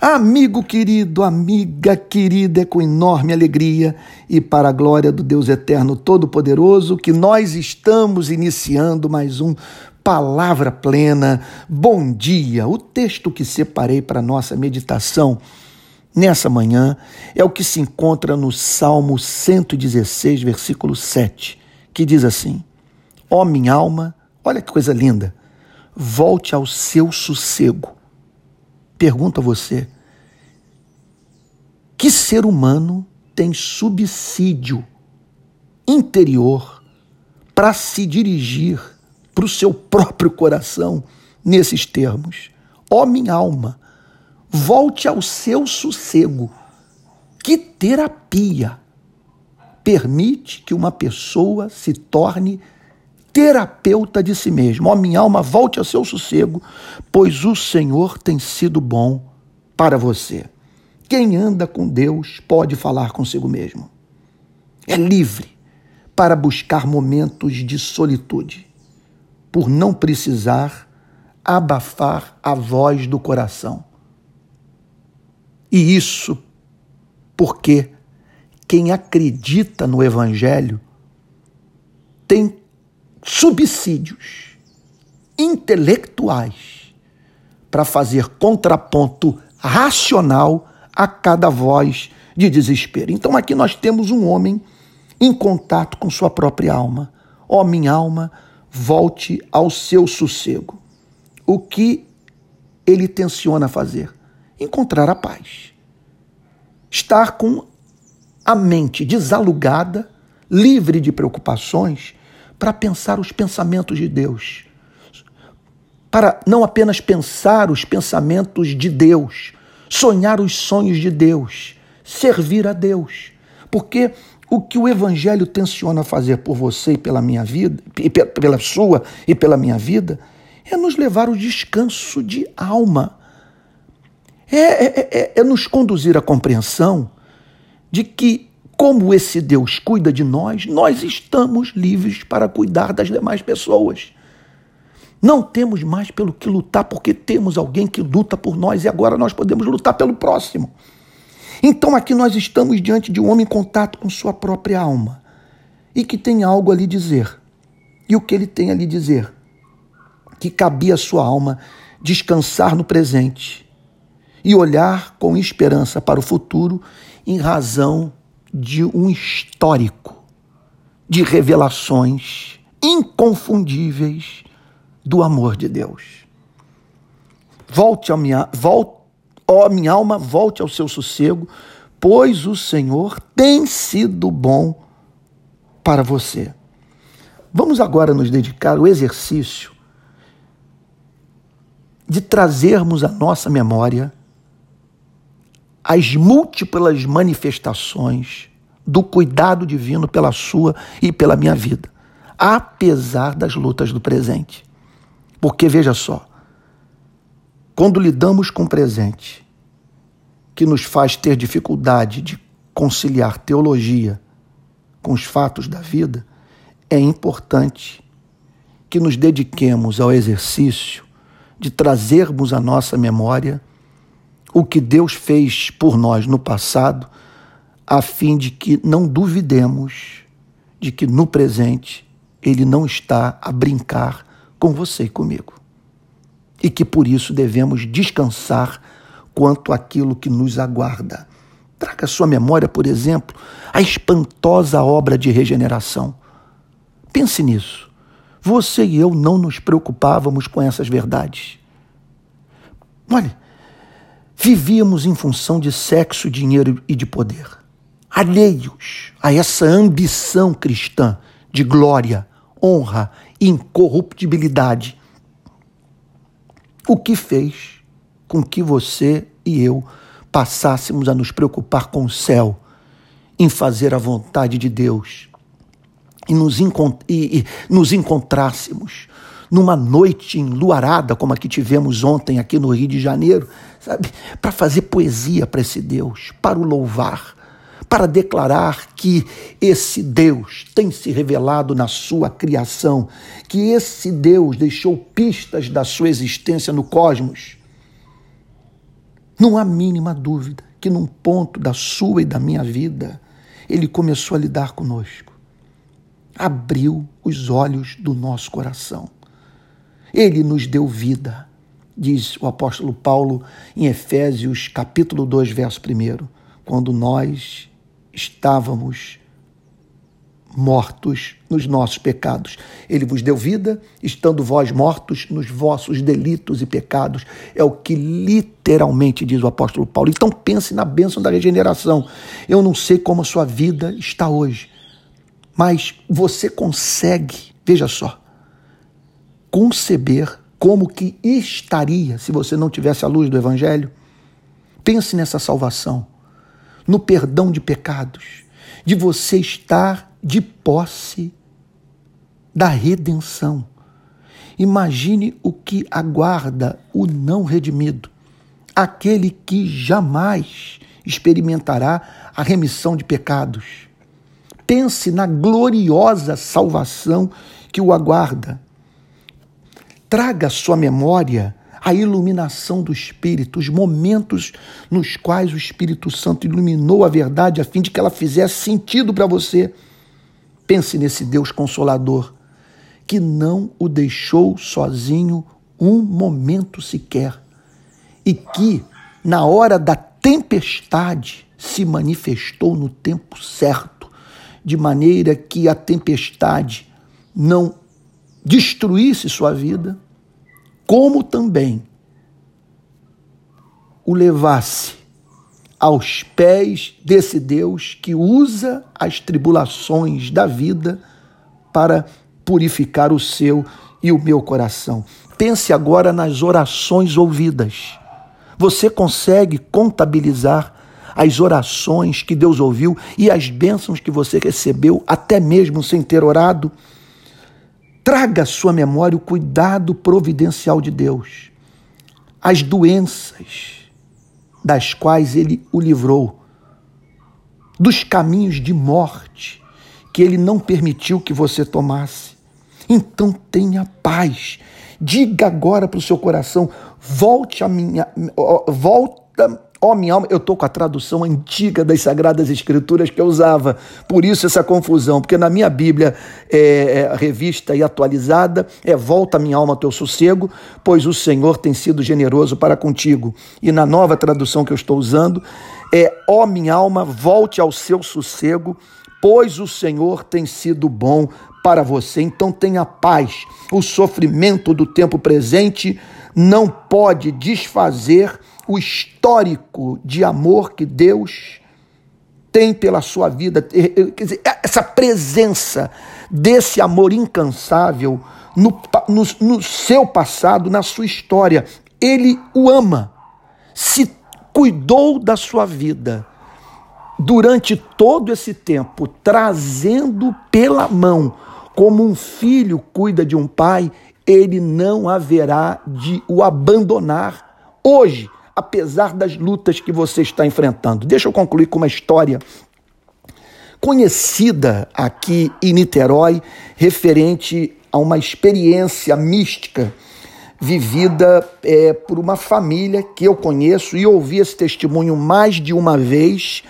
Amigo querido, amiga querida, é com enorme alegria e para a glória do Deus Eterno Todo-Poderoso que nós estamos iniciando mais um Palavra Plena. Bom dia! O texto que separei para nossa meditação nessa manhã é o que se encontra no Salmo 116, versículo 7, que diz assim: Ó oh, minha alma, olha que coisa linda, volte ao seu sossego Pergunto a você: que ser humano tem subsídio interior para se dirigir para o seu próprio coração nesses termos? Ó oh, minha alma, volte ao seu sossego. Que terapia permite que uma pessoa se torne terapeuta de si mesmo. Ó, minha alma, volte ao seu sossego, pois o Senhor tem sido bom para você. Quem anda com Deus pode falar consigo mesmo. É livre para buscar momentos de solitude, por não precisar abafar a voz do coração. E isso porque quem acredita no Evangelho tem subsídios intelectuais para fazer contraponto racional a cada voz de desespero. Então aqui nós temos um homem em contato com sua própria alma. Ó oh, minha alma, volte ao seu sossego. O que ele tenciona fazer? Encontrar a paz. Estar com a mente desalugada, livre de preocupações, para pensar os pensamentos de Deus. Para não apenas pensar os pensamentos de Deus, sonhar os sonhos de Deus, servir a Deus. Porque o que o Evangelho tenciona fazer por você e pela minha vida, pela sua e pela minha vida, é nos levar ao descanso de alma. É, é, é, é nos conduzir à compreensão de que como esse Deus cuida de nós, nós estamos livres para cuidar das demais pessoas. Não temos mais pelo que lutar, porque temos alguém que luta por nós e agora nós podemos lutar pelo próximo. Então aqui nós estamos diante de um homem em contato com sua própria alma e que tem algo a lhe dizer. E o que ele tem a lhe dizer? Que cabia à sua alma descansar no presente e olhar com esperança para o futuro em razão de um histórico de revelações inconfundíveis do amor de Deus. Volte a minha, volte, ó minha alma, volte ao seu sossego, pois o Senhor tem sido bom para você. Vamos agora nos dedicar ao exercício de trazermos à nossa memória as múltiplas manifestações do cuidado divino pela sua e pela minha vida, apesar das lutas do presente. Porque veja só, quando lidamos com o presente, que nos faz ter dificuldade de conciliar teologia com os fatos da vida, é importante que nos dediquemos ao exercício de trazermos à nossa memória o que Deus fez por nós no passado, a fim de que não duvidemos de que no presente Ele não está a brincar com você e comigo. E que por isso devemos descansar quanto àquilo que nos aguarda. Traga à sua memória, por exemplo, a espantosa obra de regeneração. Pense nisso. Você e eu não nos preocupávamos com essas verdades. Olha, Vivíamos em função de sexo, dinheiro e de poder, alheios a essa ambição cristã de glória, honra e incorruptibilidade. O que fez com que você e eu passássemos a nos preocupar com o céu, em fazer a vontade de Deus e nos, encont e, e nos encontrássemos numa noite enluarada, como a que tivemos ontem aqui no Rio de Janeiro, sabe? Para fazer poesia para esse Deus, para o louvar, para declarar que esse Deus tem se revelado na sua criação, que esse Deus deixou pistas da sua existência no cosmos. Não há mínima dúvida que num ponto da sua e da minha vida, ele começou a lidar conosco. Abriu os olhos do nosso coração. Ele nos deu vida, diz o apóstolo Paulo em Efésios capítulo 2, verso 1, quando nós estávamos mortos nos nossos pecados. Ele vos deu vida, estando vós mortos nos vossos delitos e pecados. É o que literalmente diz o apóstolo Paulo. Então pense na bênção da regeneração. Eu não sei como a sua vida está hoje, mas você consegue, veja só, conceber como que estaria se você não tivesse a luz do evangelho? Pense nessa salvação, no perdão de pecados, de você estar de posse da redenção. Imagine o que aguarda o não redimido, aquele que jamais experimentará a remissão de pecados. Pense na gloriosa salvação que o aguarda. Traga à sua memória a iluminação do Espírito, os momentos nos quais o Espírito Santo iluminou a verdade a fim de que ela fizesse sentido para você. Pense nesse Deus consolador que não o deixou sozinho um momento sequer e que, na hora da tempestade, se manifestou no tempo certo, de maneira que a tempestade não destruísse sua vida, como também o levasse aos pés desse Deus que usa as tribulações da vida para purificar o seu e o meu coração. Pense agora nas orações ouvidas. Você consegue contabilizar as orações que Deus ouviu e as bênçãos que você recebeu, até mesmo sem ter orado? Traga à sua memória o cuidado providencial de Deus. As doenças, das quais ele o livrou, dos caminhos de morte que ele não permitiu que você tomasse. Então tenha paz. Diga agora para o seu coração: volte a minha, volta Ó oh, minha alma, eu estou com a tradução antiga das Sagradas Escrituras que eu usava, por isso essa confusão, porque na minha Bíblia é, é, revista e atualizada é Volta minha alma ao teu sossego, pois o Senhor tem sido generoso para contigo. E na nova tradução que eu estou usando é Ó oh, minha alma, volte ao seu sossego, pois o Senhor tem sido bom para você. Então tenha paz. O sofrimento do tempo presente não pode desfazer o histórico de amor que Deus tem pela sua vida, quer dizer, essa presença desse amor incansável no, no, no seu passado, na sua história. Ele o ama, se cuidou da sua vida durante todo esse tempo, trazendo pela mão, como um filho cuida de um pai, ele não haverá de o abandonar hoje apesar das lutas que você está enfrentando. Deixa eu concluir com uma história conhecida aqui em Niterói, referente a uma experiência mística vivida é, por uma família que eu conheço e ouvi esse testemunho mais de uma vez.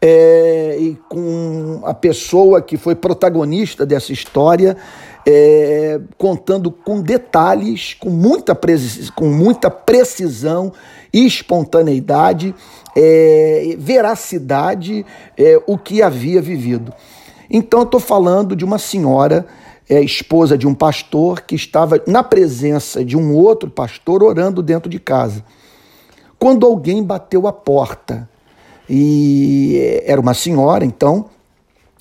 É, e com a pessoa que foi protagonista dessa história, é, contando com detalhes, com muita, com muita precisão espontaneidade, é, veracidade, é, o que havia vivido. Então, eu estou falando de uma senhora, é, esposa de um pastor, que estava na presença de um outro pastor orando dentro de casa. Quando alguém bateu a porta, e é, era uma senhora, então,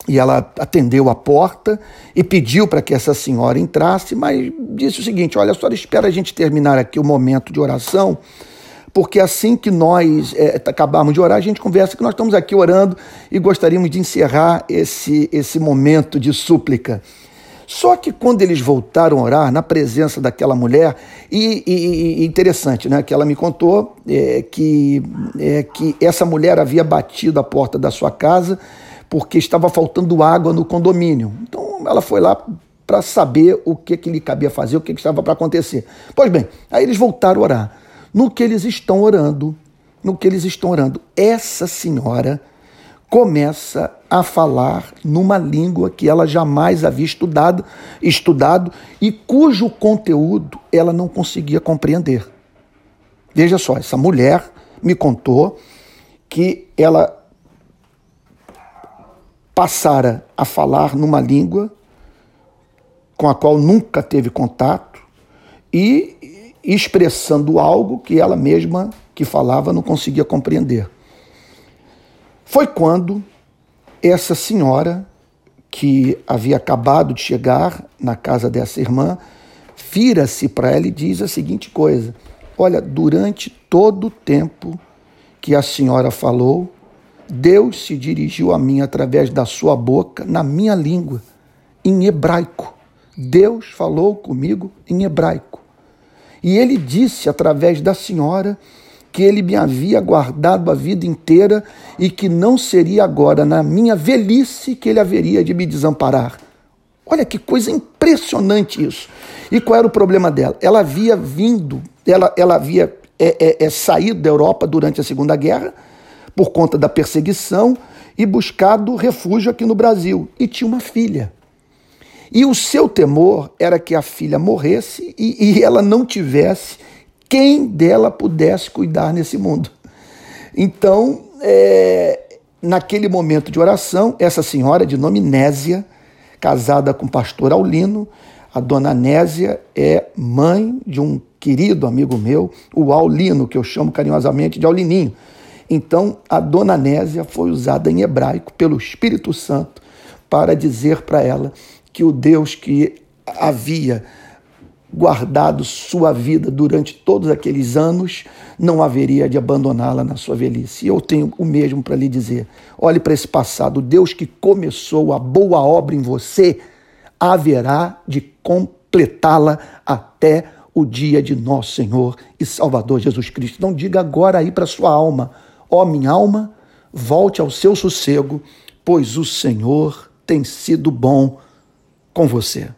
e ela atendeu a porta e pediu para que essa senhora entrasse, mas disse o seguinte: Olha, a senhora espera a gente terminar aqui o momento de oração, porque assim que nós é, acabarmos de orar, a gente conversa que nós estamos aqui orando e gostaríamos de encerrar esse, esse momento de súplica. Só que quando eles voltaram a orar na presença daquela mulher, e, e, e interessante, né? Que ela me contou é, que, é, que essa mulher havia batido a porta da sua casa porque estava faltando água no condomínio. Então ela foi lá para saber o que, que lhe cabia fazer, o que, que estava para acontecer. Pois bem, aí eles voltaram a orar. No que eles estão orando, no que eles estão orando. Essa senhora começa a falar numa língua que ela jamais havia estudado, estudado e cujo conteúdo ela não conseguia compreender. Veja só, essa mulher me contou que ela passara a falar numa língua com a qual nunca teve contato e expressando algo que ela mesma que falava não conseguia compreender. Foi quando essa senhora, que havia acabado de chegar na casa dessa irmã, vira-se para ela e diz a seguinte coisa: Olha, durante todo o tempo que a senhora falou, Deus se dirigiu a mim através da sua boca, na minha língua, em hebraico. Deus falou comigo em hebraico. E ele disse através da senhora que ele me havia guardado a vida inteira e que não seria agora na minha velhice que ele haveria de me desamparar. Olha que coisa impressionante isso. E qual era o problema dela? Ela havia vindo, ela, ela havia é, é, é, saído da Europa durante a Segunda Guerra por conta da perseguição e buscado refúgio aqui no Brasil. E tinha uma filha. E o seu temor era que a filha morresse e, e ela não tivesse quem dela pudesse cuidar nesse mundo. Então, é, naquele momento de oração, essa senhora de nome Nésia, casada com o pastor Aulino, a dona Nésia é mãe de um querido amigo meu, o Aulino, que eu chamo carinhosamente de Aulininho. Então, a dona Nésia foi usada em hebraico pelo Espírito Santo para dizer para ela que o Deus que havia guardado sua vida durante todos aqueles anos, não haveria de abandoná-la na sua velhice. E eu tenho o mesmo para lhe dizer. Olhe para esse passado. Deus que começou a boa obra em você, haverá de completá-la até o dia de nosso Senhor e Salvador Jesus Cristo. Então diga agora aí para sua alma, ó minha alma, volte ao seu sossego, pois o Senhor tem sido bom com você.